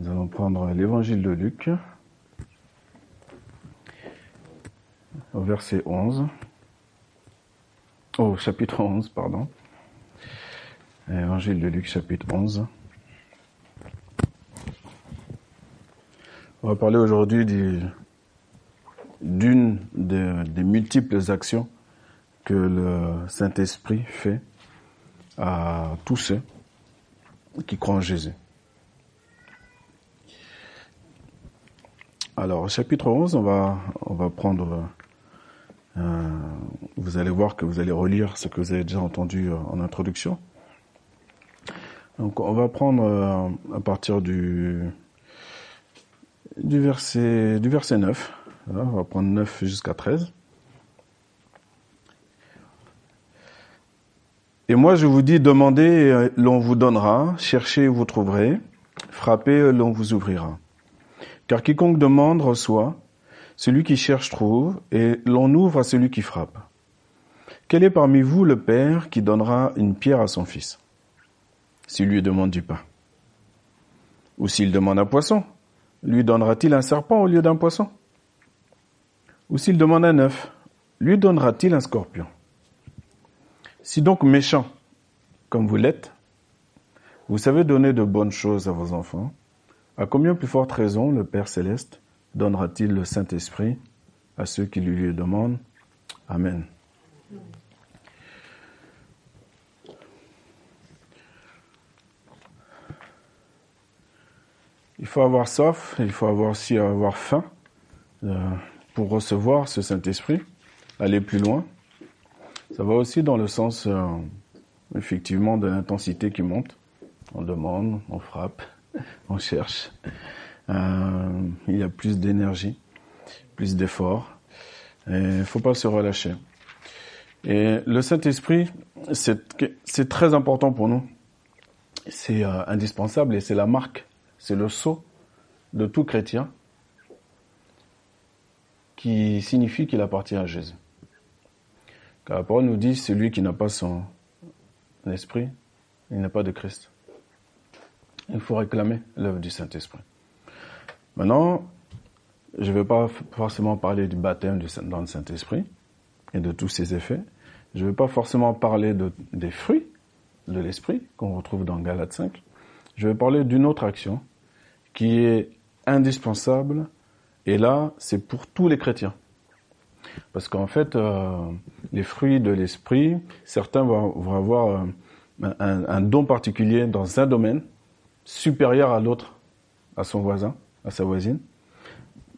Nous allons prendre l'évangile de Luc au verset 11. Au chapitre 11, pardon. Évangile de Luc, chapitre 11. On va parler aujourd'hui d'une des multiples actions que le Saint-Esprit fait à tous ceux qui croient en Jésus. Alors, chapitre 11, on va, on va prendre, euh, vous allez voir que vous allez relire ce que vous avez déjà entendu euh, en introduction. Donc, on va prendre euh, à partir du, du verset, du verset 9. on va prendre 9 jusqu'à 13. Et moi, je vous dis, demandez, l'on vous donnera, cherchez, vous trouverez, frappez, l'on vous ouvrira. Car quiconque demande reçoit, celui qui cherche trouve, et l'on ouvre à celui qui frappe. Quel est parmi vous le Père qui donnera une pierre à son fils, s'il lui demande du pain? Ou s'il demande un poisson, lui donnera-t-il un serpent au lieu d'un poisson? Ou s'il demande un œuf, lui donnera-t-il un scorpion? Si donc méchant, comme vous l'êtes, vous savez donner de bonnes choses à vos enfants, à combien plus forte raison le Père céleste donnera-t-il le Saint-Esprit à ceux qui lui, demandent? Amen. Il faut avoir soif, il faut avoir aussi avoir faim euh, pour recevoir ce Saint-Esprit, aller plus loin. Ça va aussi dans le sens, euh, effectivement, de l'intensité qui monte. On demande, on frappe, on cherche. Euh, il y a plus d'énergie, plus d'efforts. Il faut pas se relâcher. Et le Saint-Esprit, c'est très important pour nous. C'est euh, indispensable et c'est la marque, c'est le sceau de tout chrétien qui signifie qu'il appartient à Jésus. Car la parole nous dit, celui qui n'a pas son esprit, il n'a pas de Christ il faut réclamer l'œuvre du Saint-Esprit. Maintenant, je ne vais pas forcément parler du baptême dans le Saint-Esprit et de tous ses effets. Je ne vais pas forcément parler des fruits de l'Esprit qu'on retrouve dans Galates 5. Je vais parler d'une autre action qui est indispensable et là, c'est pour tous les chrétiens. Parce qu'en fait, euh, les fruits de l'Esprit, certains vont, avoir euh, un don particulier dans un domaine, supérieur à l'autre, à son voisin, à sa voisine,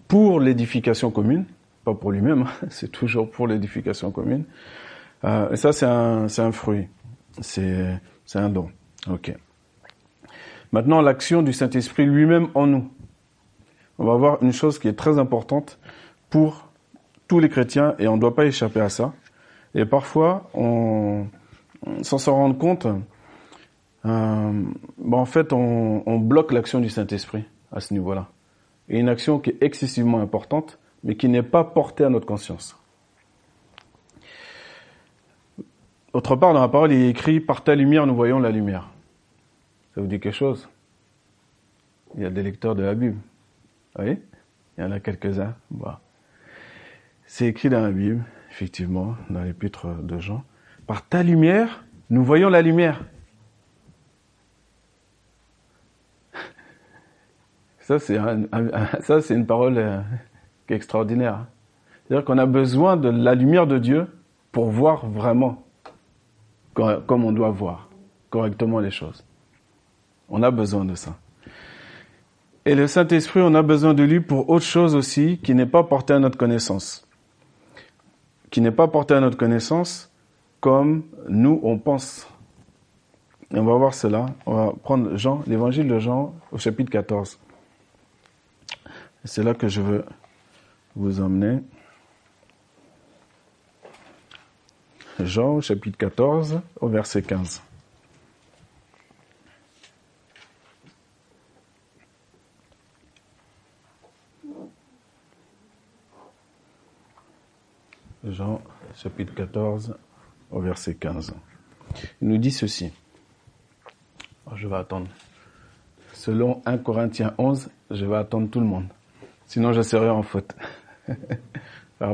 pour l'édification commune, pas pour lui-même, hein, c'est toujours pour l'édification commune. Euh, et ça, c'est un, c'est un fruit, c'est, c'est un don. Ok. Maintenant, l'action du Saint-Esprit lui-même en nous. On va voir une chose qui est très importante pour tous les chrétiens et on ne doit pas échapper à ça. Et parfois, on, sans s'en rendre compte, euh, en fait, on, bloque l'action du Saint-Esprit à ce niveau-là. Et une action qui est excessivement importante, mais qui n'est pas portée à notre conscience. Autre part, dans la parole, il est écrit Par ta lumière, nous voyons la lumière. Ça vous dit quelque chose? Il y a des lecteurs de la Bible. Vous voyez Il y en a quelques-uns. C'est écrit dans la Bible, effectivement, dans l'épître de Jean. Par ta lumière, nous voyons la lumière. Ça, c'est une parole euh, extraordinaire. C'est-à-dire qu'on a besoin de la lumière de Dieu pour voir vraiment comme on doit voir correctement les choses. On a besoin de ça. Et le Saint-Esprit, on a besoin de lui pour autre chose aussi qui n'est pas porté à notre connaissance. Qui n'est pas porté à notre connaissance comme nous on pense. Et on va voir cela. On va prendre Jean, l'évangile de Jean au chapitre 14. C'est là que je veux vous emmener. Jean chapitre 14 au verset 15. Jean chapitre 14 au verset 15. Il nous dit ceci. Je vais attendre selon 1 Corinthiens 11, je vais attendre tout le monde. Sinon, je serai en faute.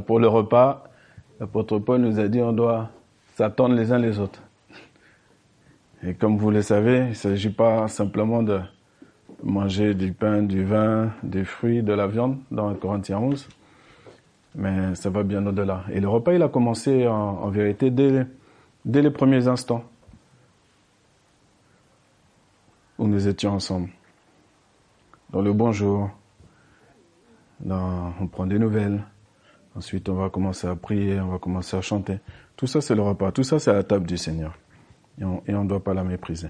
Pour le repas, l'apôtre Paul nous a dit on doit s'attendre les uns les autres. Et comme vous le savez, il ne s'agit pas simplement de manger du pain, du vin, des fruits, de la viande dans 1 Corinthiens 11, mais ça va bien au-delà. Et le repas, il a commencé en, vérité dès, dès les premiers instants où nous étions ensemble. Dans le bonjour, on prend des nouvelles, ensuite on va commencer à prier, on va commencer à chanter. Tout ça, c'est le repas, tout ça, c'est la table du Seigneur. Et on ne doit pas la mépriser.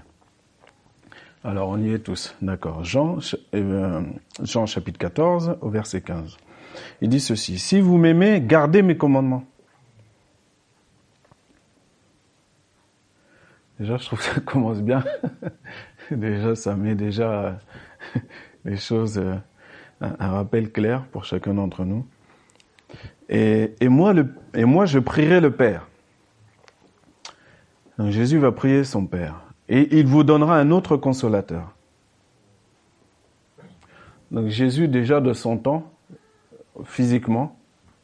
Alors on y est tous, d'accord. Jean, euh, Jean chapitre 14 au verset 15. Il dit ceci, si vous m'aimez, gardez mes commandements. Déjà, je trouve que ça commence bien. déjà, ça met déjà les choses, un rappel clair pour chacun d'entre nous. Et, moi, je prierai le Père. Jésus va prier son Père. Et il vous donnera un autre consolateur. Donc Jésus, déjà de son temps, physiquement,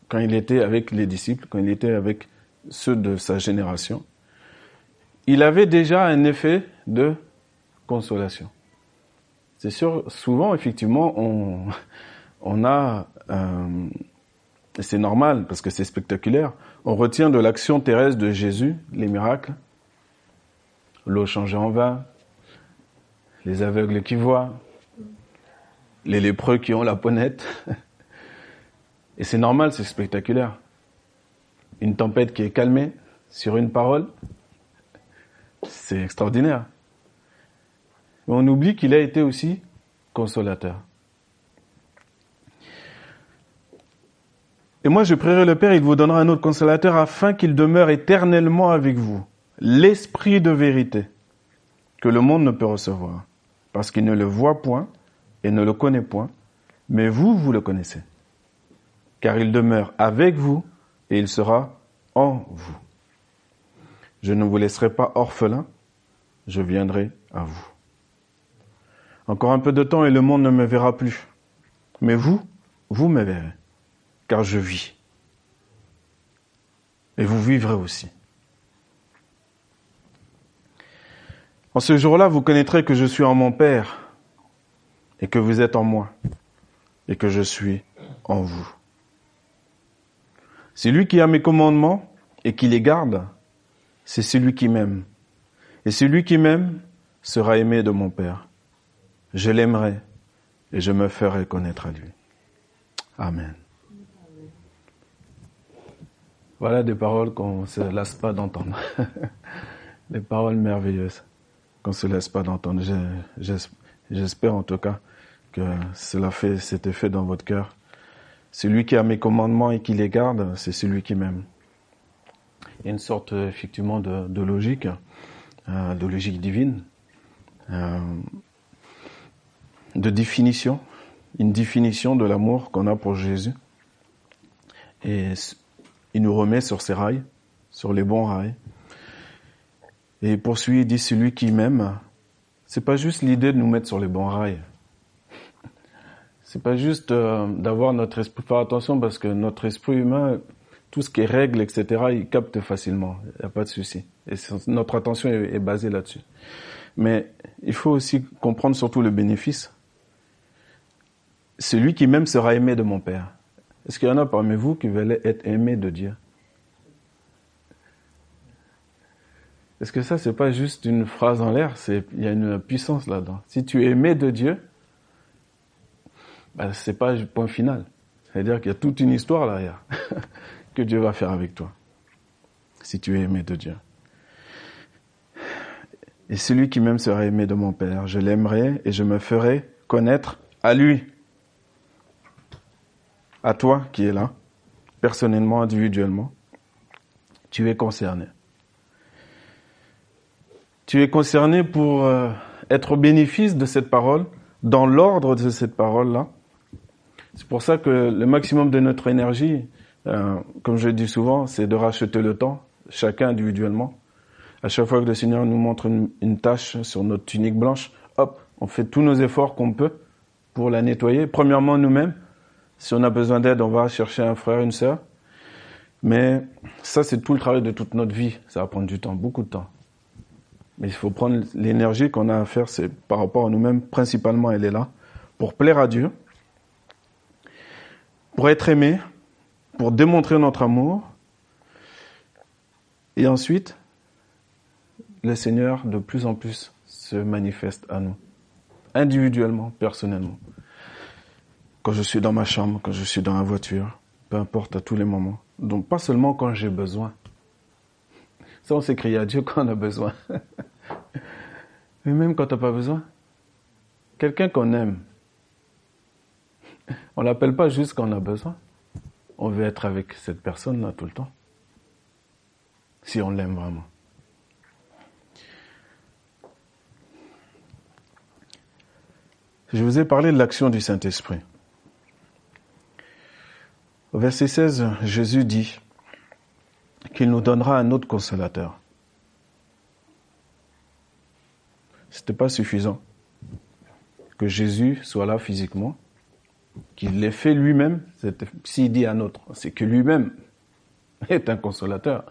quand il était avec les disciples, quand il était avec ceux de sa génération, il avait déjà un effet de consolation. C'est sûr, souvent, effectivement, on, a, euh, c'est normal parce que c'est spectaculaire, on retient de l'action terrestre de Jésus, les miracles, l'eau changée en vin, les aveugles qui voient, les lépreux qui ont la ponette. Et c'est normal, c'est spectaculaire. Une tempête qui est calmée sur une parole, c'est extraordinaire. On oublie qu'il a été aussi consolateur. Et moi, je prierai le Père, il vous donnera un autre consolateur afin qu'il demeure éternellement avec vous l'esprit de vérité que le monde ne peut recevoir, parce qu'il ne le voit point et ne le connaît point, mais vous, vous le connaissez, car il demeure avec vous et il sera en vous. Je ne vous laisserai pas orphelin, je viendrai à vous. Encore un peu de temps et le monde ne me verra plus, mais vous, vous me verrez, car je vis. Et vous vivrez aussi. En ce jour-là, vous connaîtrez que je suis en mon Père et que vous êtes en moi et que je suis en vous. Celui qui a mes commandements et qui les garde, c'est celui qui m'aime. Et celui qui m'aime sera aimé de mon Père. Je l'aimerai et je me ferai connaître à lui. Amen. Voilà des paroles qu'on ne se lasse pas d'entendre. des paroles merveilleuses qu'on se laisse pas d'entendre. J'espère en tout cas que cela fait cet effet dans votre cœur. Celui qui a mes commandements et qui les garde, c'est celui qui m'aime. Il y a une sorte effectivement de, logique, euh, de logique divine, euh, de définition, une définition de l'amour qu'on a pour Jésus. Et il nous remet sur ses rails, sur les bons rails. Et il poursuit dit celui qui m'aime, c'est pas juste l'idée de nous mettre sur les bons rails. C'est pas juste euh, d'avoir notre esprit. Faire attention parce que notre esprit humain, tout ce qui est règles, etc., il capte facilement. Il n'y a pas de souci. Et notre attention est, basée là-dessus. Mais il faut aussi comprendre surtout le bénéfice. Celui qui m'aime sera aimé de mon Père. Est-ce qu'il y en a parmi vous qui veulent être aimés de Dieu? Est-ce que ça, c'est pas juste une phrase en l'air, il y a une puissance là-dedans. Si tu es aimé de Dieu, ben, c'est pas le point final. C'est-à-dire qu'il y a toute une histoire derrière que Dieu va faire avec toi. Si tu es aimé de Dieu. Et celui qui m'aime sera aimé de mon Père. Je l'aimerai et je me ferai connaître à lui. À toi qui es là, personnellement, individuellement. Tu es concerné tu es concerné pour euh, être au bénéfice de cette parole, dans l'ordre de cette parole-là. C'est pour ça que le maximum de notre énergie, euh, comme je dis souvent, c'est de racheter le temps, chacun individuellement. À chaque fois que le Seigneur nous montre une, tâche sur notre tunique blanche, hop, On fait tous nos efforts qu'on peut pour la nettoyer. Premièrement, nous-mêmes. Si on a besoin d'aide, on va chercher un frère, une sœur. Mais ça, c'est tout le travail de toute notre vie. Ça va prendre du temps, beaucoup de temps. Mais il faut prendre l'énergie qu'on a à faire, c'est par rapport à nous-mêmes, principalement, elle est là, pour plaire à Dieu, pour être aimé, pour démontrer notre amour. Et ensuite, le Seigneur, de plus en plus, se manifeste à nous, individuellement, personnellement. Quand je suis dans ma chambre, quand je suis dans la voiture, peu importe, à tous les moments. Donc pas seulement quand j'ai besoin. Ça, on s'écrit à Dieu quand on a besoin. Mais même quand tu n'as pas besoin. Quelqu'un qu'on aime, on l'appelle pas juste quand on a besoin. On veut être avec cette personne-là tout le temps. Si on l'aime vraiment. Je vous ai parlé de l'action du Saint-Esprit. Au verset 16, Jésus dit qu'il nous donnera un autre consolateur. C'était pas suffisant que Jésus soit là physiquement, qu'il l'ait fait lui-même. S'il dit un autre, c'est que lui-même est un consolateur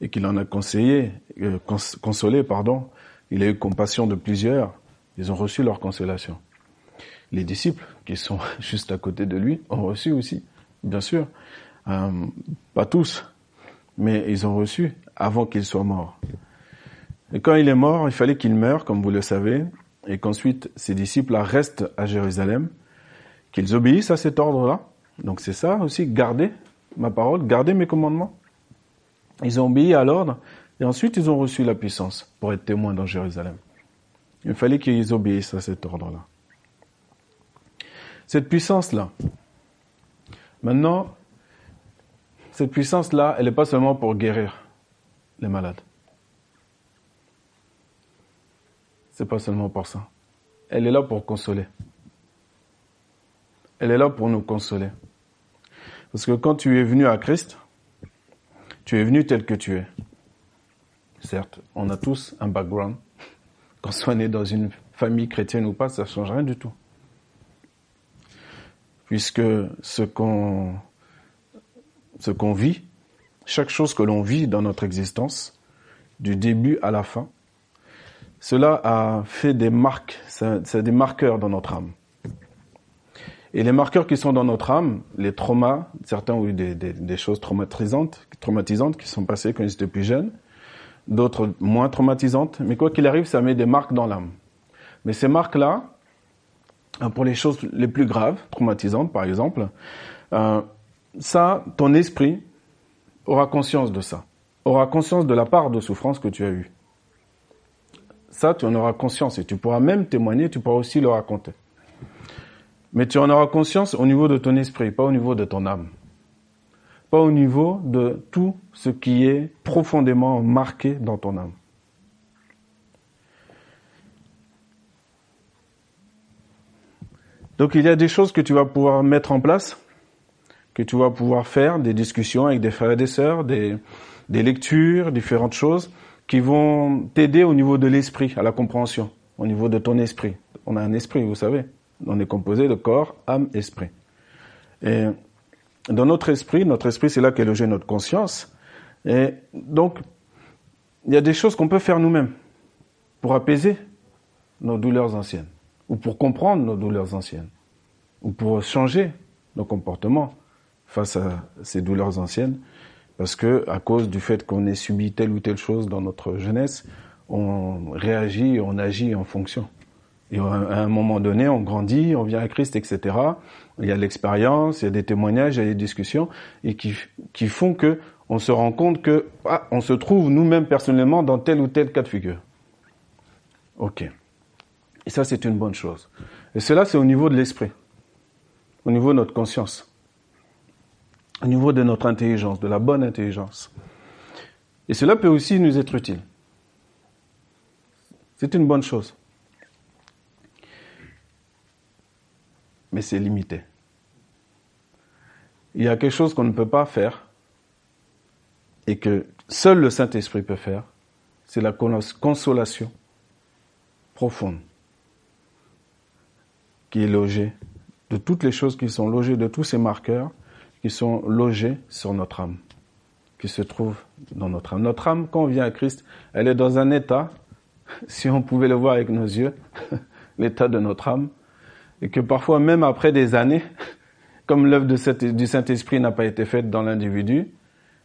et qu'il en a conseillé, euh, consolé, pardon. Il a eu compassion de plusieurs. Ils ont reçu leur consolation. Les disciples, qui sont juste à côté de lui, ont reçu aussi bien sûr. Euh, pas tous, mais ils ont reçu avant qu'il soit mort. Et quand il est mort, il fallait qu'il meure, comme vous le savez, et qu'ensuite ses disciples restent à Jérusalem, qu'ils obéissent à cet ordre-là. Donc c'est ça aussi, garder ma parole, garder mes commandements. Ils ont obéi à l'ordre, et ensuite ils ont reçu la puissance pour être témoins dans Jérusalem. Il fallait qu'ils obéissent à cet ordre-là. Cette puissance-là, Maintenant, cette puissance-là, elle n'est pas seulement pour guérir les malades. C'est pas seulement pour ça. Elle est là pour consoler. Elle est là pour nous consoler. Parce que quand tu es venu à Christ, tu es venu tel que tu es. Certes, on a tous un background. Qu'on soit né dans une famille chrétienne ou pas, ça ne change rien du tout puisque ce qu'on ce qu'on vit, chaque chose que l'on vit dans notre existence, du début à la fin, cela a fait des marques, c'est des marqueurs dans notre âme. Et les marqueurs qui sont dans notre âme, les traumas, certains ont eu des, des, des choses traumatisantes, traumatisantes qui sont passées quand ils étaient plus jeunes, d'autres moins traumatisantes, mais quoi qu'il arrive, ça met des marques dans l'âme. Mais ces marques-là, pour les choses les plus graves, traumatisantes par exemple, euh, ça, ton esprit aura conscience de ça, aura conscience de la part de souffrance que tu as eue. Ça, tu en auras conscience et tu pourras même témoigner, tu pourras aussi le raconter. Mais tu en auras conscience au niveau de ton esprit, pas au niveau de ton âme. Pas au niveau de tout ce qui est profondément marqué dans ton âme. Donc il y a des choses que tu vas pouvoir mettre en place, que tu vas pouvoir faire, des discussions avec des frères et des sœurs, des, lectures, différentes choses qui vont t'aider au niveau de l'esprit, à la compréhension, au niveau de ton esprit. On a un esprit, vous savez. On est composé de corps, âme, esprit. Et dans notre esprit, notre esprit, c'est là qu'est logée notre conscience. Et donc, il y a des choses qu'on peut faire nous-mêmes pour apaiser nos douleurs anciennes ou pour comprendre nos douleurs anciennes, ou pour changer nos comportements face à ces douleurs anciennes, parce que à cause du fait qu'on ait subi telle ou telle chose dans notre jeunesse, on réagit, on agit en fonction. Et à un moment donné, on grandit, on vient à Christ, etc. Il y a l'expérience, il y a des témoignages, il y a des discussions, et qui, qui font que on se rend compte que ah, on se trouve nous-mêmes personnellement dans tel ou tel cas de figure. Ok. Et ça, c'est une bonne chose. Et cela, c'est au niveau de l'esprit, au niveau de notre conscience, au niveau de notre intelligence, de la bonne intelligence. Et cela peut aussi nous être utile. C'est une bonne chose. Mais c'est limité. Il y a quelque chose qu'on ne peut pas faire et que seul le Saint-Esprit peut faire, c'est la consolation profonde qui est logé, de toutes les choses qui sont logées, de tous ces marqueurs qui sont logés sur notre âme, qui se trouvent dans notre âme. Notre âme, quand on vient à Christ, elle est dans un état, si on pouvait le voir avec nos yeux, l'état de notre âme, et que parfois, même après des années, comme l'œuvre du Saint-Esprit n'a pas été faite dans l'individu,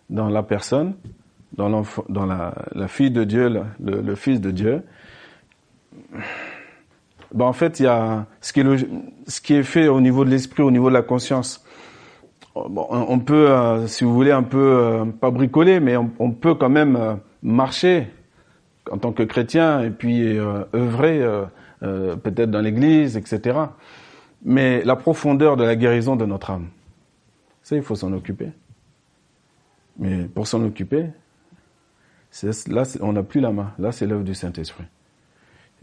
dans la personne, dans, dans la, fille de Dieu, le, fils de Dieu, ben en fait, il y a ce qui, est ce qui est fait au niveau de l'esprit, au niveau de la conscience. Bon, on peut, euh, si vous voulez, un peu euh, pas bricoler, mais on, on peut quand même euh, marcher en tant que chrétien et puis œuvrer peut-être dans l'Église, etc. Mais la profondeur de la guérison de notre âme, ça, il faut s'en occuper. Mais pour s'en occuper, là, on n'a plus la main. Là, c'est l'œuvre du Saint-Esprit.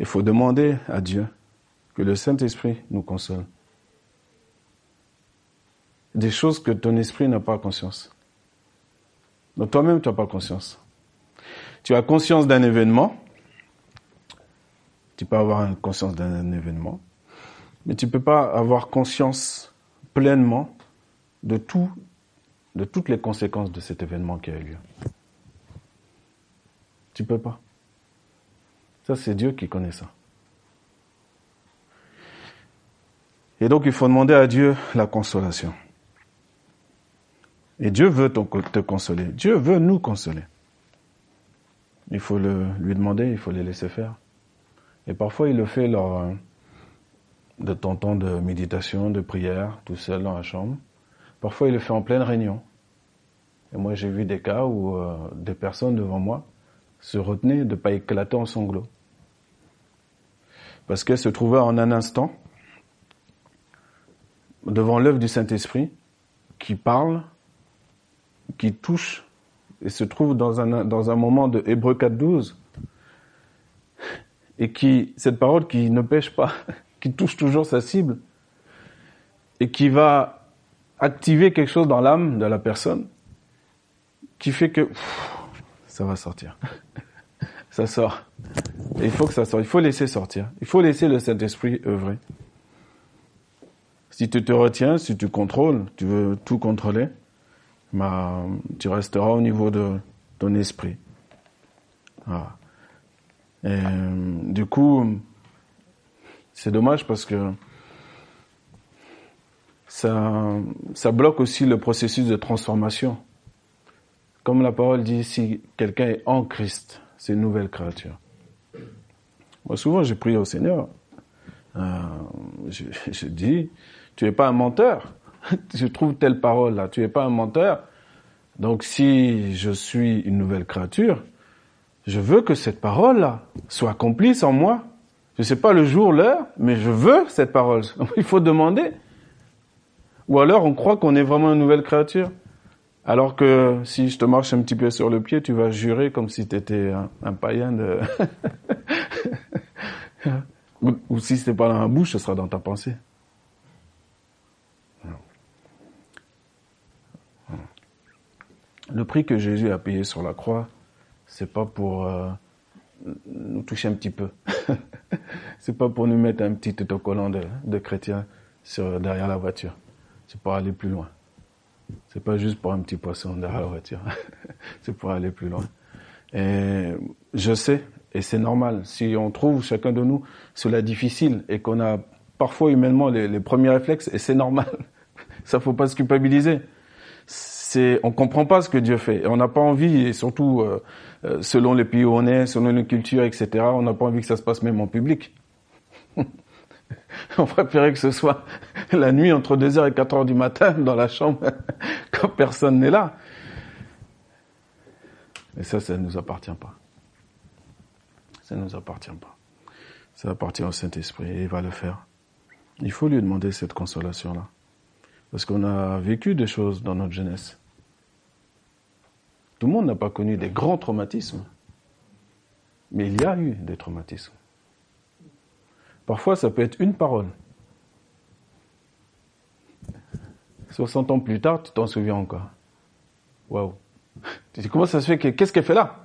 Il faut demander à Dieu que le Saint-Esprit nous console. Des choses que ton esprit n'a pas conscience. Donc toi-même, tu n'as pas conscience. Tu as conscience d'un événement. Tu peux avoir conscience d'un événement. Mais tu ne peux pas avoir conscience pleinement de tout, de toutes les conséquences de cet événement qui a eu lieu. Tu peux pas. Ça, c'est Dieu qui connaît ça. Et donc, il faut demander à Dieu la consolation. Et Dieu veut te consoler. Dieu veut nous consoler. Il faut le, lui demander, il faut les laisser faire. Et parfois, il le fait lors de ton temps de méditation, de prière, tout seul dans la chambre. Parfois, il le fait en pleine réunion. Et moi, j'ai vu des cas où euh, des personnes devant moi se retenait de ne pas éclater en sanglots. Parce qu'elle se trouvait en un instant devant l'œuvre du Saint-Esprit qui parle, qui touche et se trouve dans un, dans un moment de Hébreu 4.12 et qui, cette parole qui ne pêche pas, qui touche toujours sa cible et qui va activer quelque chose dans l'âme de la personne qui fait que ça va sortir. ça sort. il faut que ça sorte. Il faut laisser sortir. Il faut laisser le Saint-Esprit œuvrer. Si tu te retiens, si tu contrôles, tu veux tout contrôler, bah, tu resteras au niveau de ton esprit. Et, du coup, c'est dommage parce que ça, bloque aussi le processus de transformation. Comme la parole dit, si quelqu'un est en Christ, c'est une nouvelle créature. Moi, souvent, j'ai prié au Seigneur. Euh, je, dis, tu es pas un menteur. je trouve telle parole là. Tu es pas un menteur. Donc, si je suis une nouvelle créature, je veux que cette parole là soit accomplie en moi. Je sais pas le jour, l'heure, mais je veux cette parole. Il faut demander. Ou alors, on croit qu'on est vraiment une nouvelle créature. Alors que si je te marche un petit peu sur le pied, tu vas jurer comme si tu étais un, païen de... ou, si ce n'est pas dans la bouche, ce sera dans ta pensée. Prix que Jésus a payé sur la croix, c'est pas pour euh, nous toucher un petit peu. c'est pas pour nous mettre un petit autocollant de, de chrétien sur, derrière la voiture. C'est pour aller plus loin. C'est pas juste pour un petit poisson derrière la voiture. c'est pour aller plus loin. Je sais, et c'est normal, si on trouve chacun de nous cela difficile et qu'on a parfois humainement les, premiers réflexes, et c'est normal. Ça faut pas se culpabiliser. C'est, on comprend pas ce que Dieu fait. On n'a pas envie, et surtout euh, euh, selon les pays où on est, selon les cultures, etc., on n'a pas envie que ça se passe même en public. on préférait que ce soit la nuit entre 2h et 4h du matin dans la chambre quand personne n'est là. Et ça, ça ne nous appartient pas. Ça ne nous appartient pas. Ça appartient au Saint-Esprit et il va le faire. Il faut lui demander cette consolation-là. Parce qu'on a vécu des choses dans notre jeunesse. Tout le monde n'a pas connu des grands traumatismes. Mais il y a eu des traumatismes. Parfois, ça peut être une parole. 60 ans plus tard, tu t'en souviens encore. Waouh. Tu dis, comment ça se fait Qu'est-ce qu'elle fait là?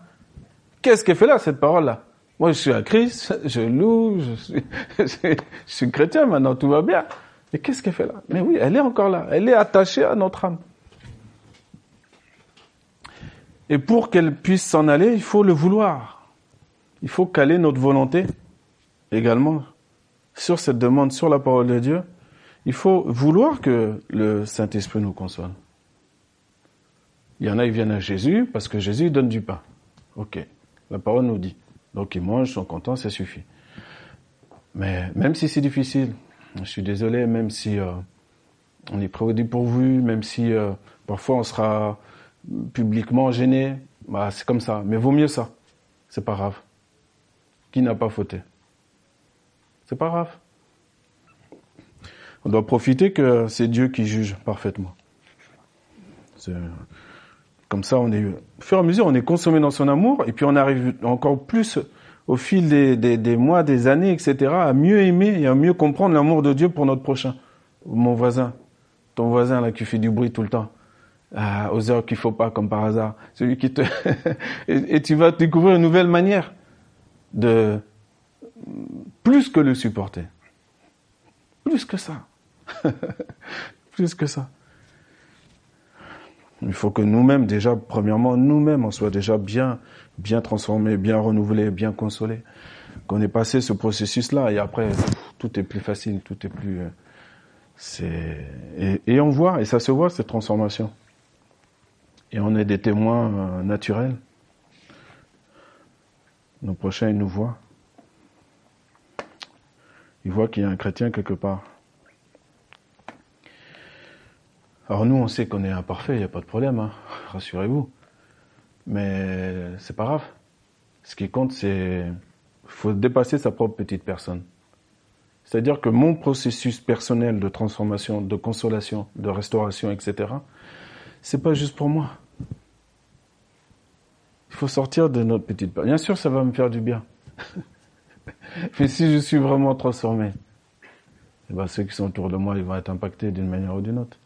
Qu'est-ce qu'elle fait là, cette parole-là? Moi, je suis à Christ, je loue, je suis, je suis chrétien maintenant, tout va bien. Mais qu'est-ce qu'elle fait là? Mais oui, elle est encore là. Elle est attachée à notre âme. Et pour qu'elle puisse s'en aller, il faut le vouloir. Il faut caler notre volonté également sur cette demande, sur la parole de Dieu. Il faut vouloir que le Saint-Esprit nous console. Il y en a, ils viennent à Jésus parce que Jésus donne du pain. Ok, la parole nous dit. Donc ils mangent, ils sont contents, ça suffit. Mais même si c'est difficile, je suis désolé, même si euh, on est dépourvu, même si euh, parfois on sera publiquement gêné, bah, c'est comme ça. Mais vaut mieux ça. C'est pas grave. Qui n'a pas fauté? C'est pas grave. On doit profiter que c'est Dieu qui juge parfaitement. Comme ça, on est, au fur et on est consommé dans son amour, et puis on arrive encore plus au fil des, mois, des années, etc., à mieux aimer et à mieux comprendre l'amour de Dieu pour notre prochain. Mon voisin, ton voisin là qui fait du bruit tout le temps, ah, aux heures qu'il faut pas, comme par hasard, celui qui te et, tu vas découvrir une nouvelle manière de plus que le supporter, plus que ça, plus que ça. Il faut que nous-mêmes, déjà, premièrement, nous-mêmes, on soit déjà bien, bien transformés, bien renouvelés, bien consolés. Qu'on ait passé ce processus-là et après, tout est plus facile, tout est plus, euh, c'est, et, on voit, et ça se voit, cette transformation. Et on est des témoins euh, naturels. Nos prochains, ils nous voient. Ils voient qu'il y a un chrétien quelque part. Alors nous, on sait qu'on est imparfait, il n'y a pas de problème, hein. rassurez-vous. Mais c'est pas grave. Ce qui compte, c'est faut dépasser sa propre petite personne. C'est-à-dire que mon processus personnel de transformation, de consolation, de restauration, etc., c'est pas juste pour moi. Il faut sortir de notre petite. Bien sûr, ça va me faire du bien. Mais si je suis vraiment transformé, eh ben, ceux qui sont autour de moi, ils vont être impactés d'une manière ou d'une autre.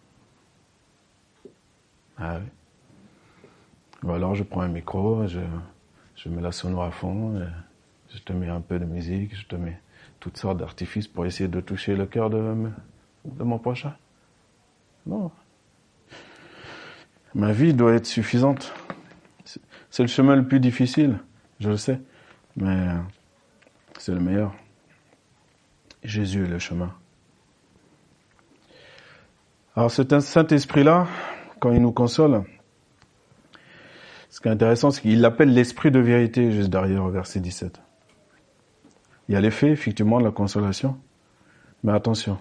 Ah oui. Ou alors je prends un micro, je, je mets la sono à fond, je te mets un peu de musique, je te mets toutes sortes d'artifices pour essayer de toucher le cœur de, de mon prochain. Non. Ma vie doit être suffisante. C'est le chemin le plus difficile, je le sais, mais c'est le meilleur. Jésus est le chemin. Alors cet Saint-Esprit-là, quand il nous console, ce qui est intéressant, c'est qu'il l'appelle l'esprit de vérité juste derrière au verset 17. Il y a l'effet, effectivement, de la consolation, mais attention.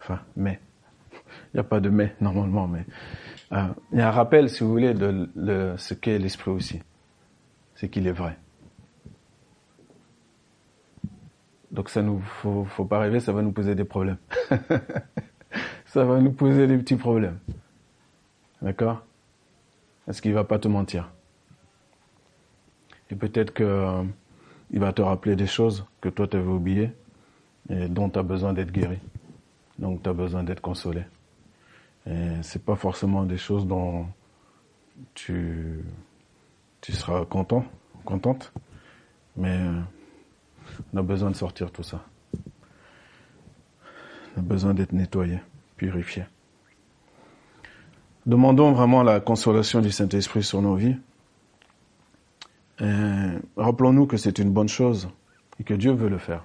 Enfin, mais. Il n'y a pas de mais, normalement, mais. Euh, il y a un rappel, si vous voulez, de, ce qu'est l'esprit aussi. C'est qu'il est vrai. Donc ça nous, faut, faut pas rêver, ça va nous poser des problèmes. ça va nous poser des petits problèmes. D'accord? Est-ce qu'il va pas te mentir? Et peut-être que euh, il va te rappeler des choses que toi tu avais oubliées et dont tu as besoin d'être guéri. Donc tu as besoin d'être consolé. Et c'est pas forcément des choses dont tu tu seras content, contente, mais on a besoin de sortir tout ça. On a besoin d'être nettoyé, purifié. Demandons vraiment la consolation du Saint-Esprit sur nos vies. Rappelons-nous que c'est une bonne chose et que Dieu veut le faire.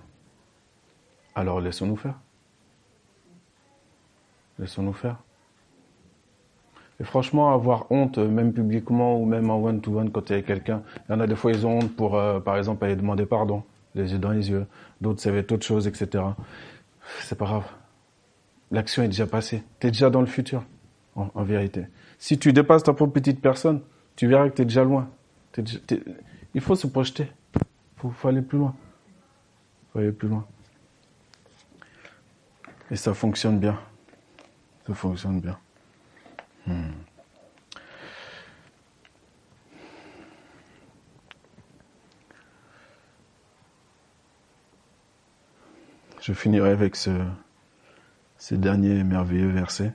Alors laissons-nous faire. Laissons-nous faire. Et franchement, avoir honte, même publiquement ou même en one-to-one quand il y a quelqu'un, il y en a des fois ils ont honte pour, euh, par exemple, aller demander pardon, les yeux dans les yeux. D'autres, ça va être autre chose, etc. C'est pas grave. L'action est déjà passée. Tu es déjà dans le futur en, vérité. Si tu dépasses ta propre petite personne, tu verras que tu es déjà loin. il faut se projeter. Il faut, aller plus loin. Faut aller plus loin. Et ça fonctionne bien. Ça fonctionne bien. Hmm. Je finirai avec ce, ces derniers merveilleux versets.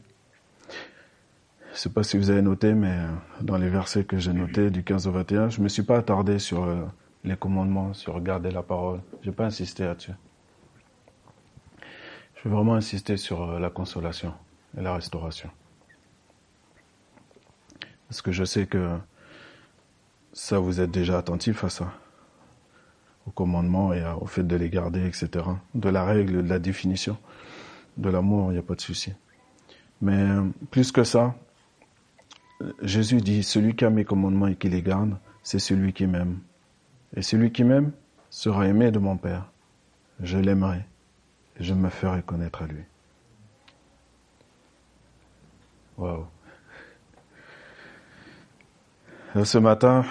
Je sais pas si vous avez noté, mais euh, dans les versets que j'ai notés du 15 au 21, je me suis pas attardé sur euh, les commandements, sur garder la parole. Je vais pas insister là-dessus. Je vais vraiment insister sur euh, la consolation et la restauration. Parce que je sais que ça, vous êtes déjà attentif à ça, aux commandements et au fait de les garder, etc. De la règle, de la définition, de l'amour, il n'y a pas de souci. Mais plus que ça, Jésus dit, celui qui a mes commandements et qui les garde, c'est celui qui m'aime. Et celui qui m'aime sera aimé de mon Père. Je l'aimerai et je me ferai connaître à lui. Waouh. Ce matin,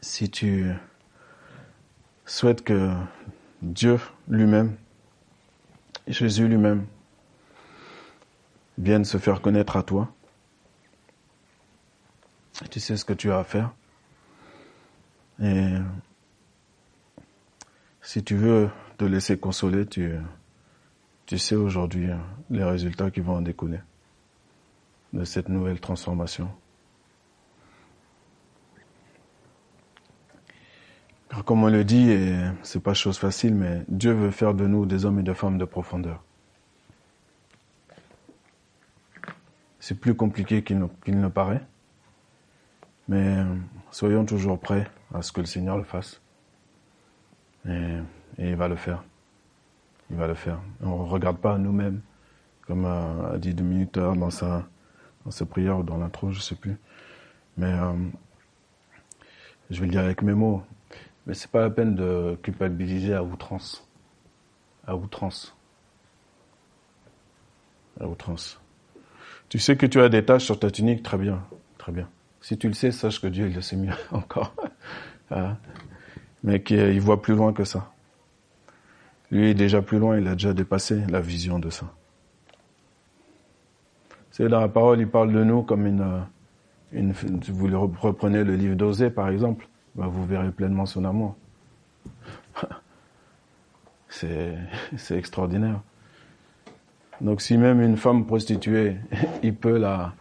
si tu souhaites que Dieu lui-même, Jésus lui-même, vienne se faire connaître à toi, tu sais ce que tu as à faire. Et si tu veux te laisser consoler, tu, tu sais aujourd'hui les résultats qui vont en découler de cette nouvelle transformation. Car comme on le dit, et c'est pas chose facile, mais Dieu veut faire de nous des hommes et des femmes de profondeur. C'est plus compliqué qu'il ne, paraît, mais soyons toujours prêts à ce que le Seigneur le fasse. Et, il va le faire. Il va le faire. On ne regarde pas à nous-mêmes, comme a, dit Dominique dans sa, dans sa prière ou dans l'intro, je ne sais plus. Mais euh, je vais le dire avec mes mots. Mais c'est pas la peine de culpabiliser à outrance. À outrance. À outrance. Tu sais que tu as des taches sur ta tunique, très bien, très bien. Si tu le sais, sache que Dieu il le sait mieux encore. Hein? Mais qu'il voit plus loin que ça. Lui est déjà plus loin, il a déjà dépassé la vision de ça. C'est dans la parole, il parle de nous comme une, une vous reprenez le livre d'Osée par exemple, bah, vous verrez pleinement son amour. C'est, extraordinaire. Donc si même une femme prostituée, il peut la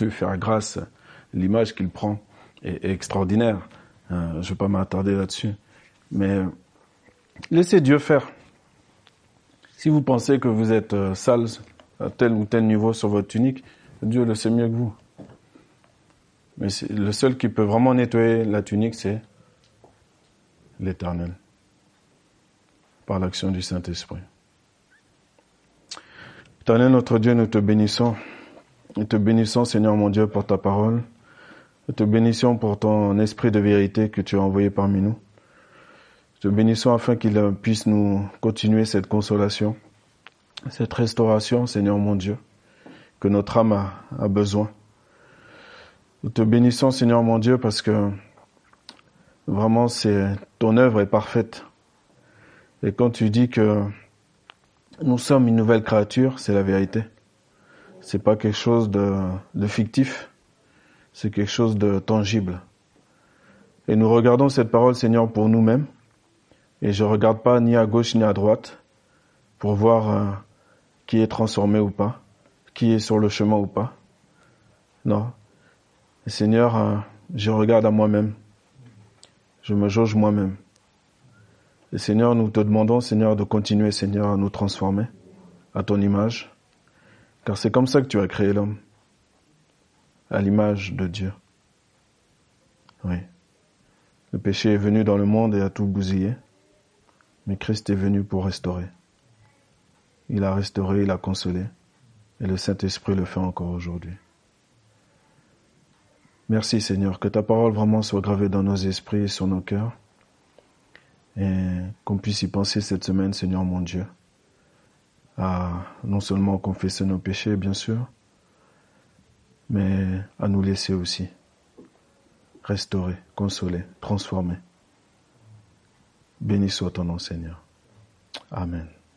lui faire grâce, l'image qu'il prend est, extraordinaire. Euh, je ne vais pas m'attarder là-dessus. Mais laissez Dieu faire. Si vous pensez que vous êtes euh, sale à tel ou tel niveau sur votre tunique, Dieu le sait mieux que vous. Mais le seul qui peut vraiment nettoyer la tunique, c'est l'Éternel, par l'action du Saint-Esprit. Éternel notre Dieu, nous te bénissons. Nous te bénissons, Seigneur mon Dieu, pour ta parole. Nous te bénissons pour ton esprit de vérité que tu as envoyé parmi nous. Nous te bénissons afin qu'il puisse nous continuer cette consolation, cette restauration, Seigneur mon Dieu, que notre âme a, besoin. Nous te bénissons, Seigneur mon Dieu, parce que vraiment, c'est ton œuvre est parfaite. Et quand tu dis que nous sommes une nouvelle créature, c'est la vérité. C'est pas quelque chose de, fictif, c'est quelque chose de tangible. Et nous regardons cette parole, Seigneur, pour nous-mêmes. Et je regarde pas ni à gauche ni à droite pour voir euh, qui est transformé ou pas, qui est sur le chemin ou pas. Non. Seigneur, euh, je regarde à moi-même. Je me jauge moi-même. Et Seigneur, nous te demandons, Seigneur, de continuer, Seigneur, à nous transformer à ton image, car c'est comme ça que tu as créé l'homme, à l'image de Dieu. Oui. Le péché est venu dans le monde et a tout bousillé, mais Christ est venu pour restaurer. Il a restauré, il a consolé, et le Saint-Esprit le fait encore aujourd'hui. Merci Seigneur, que ta parole vraiment soit gravée dans nos esprits et sur nos cœurs et qu'on puisse y penser cette semaine, Seigneur mon Dieu, à non seulement confesser nos péchés, bien sûr, mais à nous laisser aussi restaurer, consoler, transformer. Béni soit ton nom, Seigneur. Amen.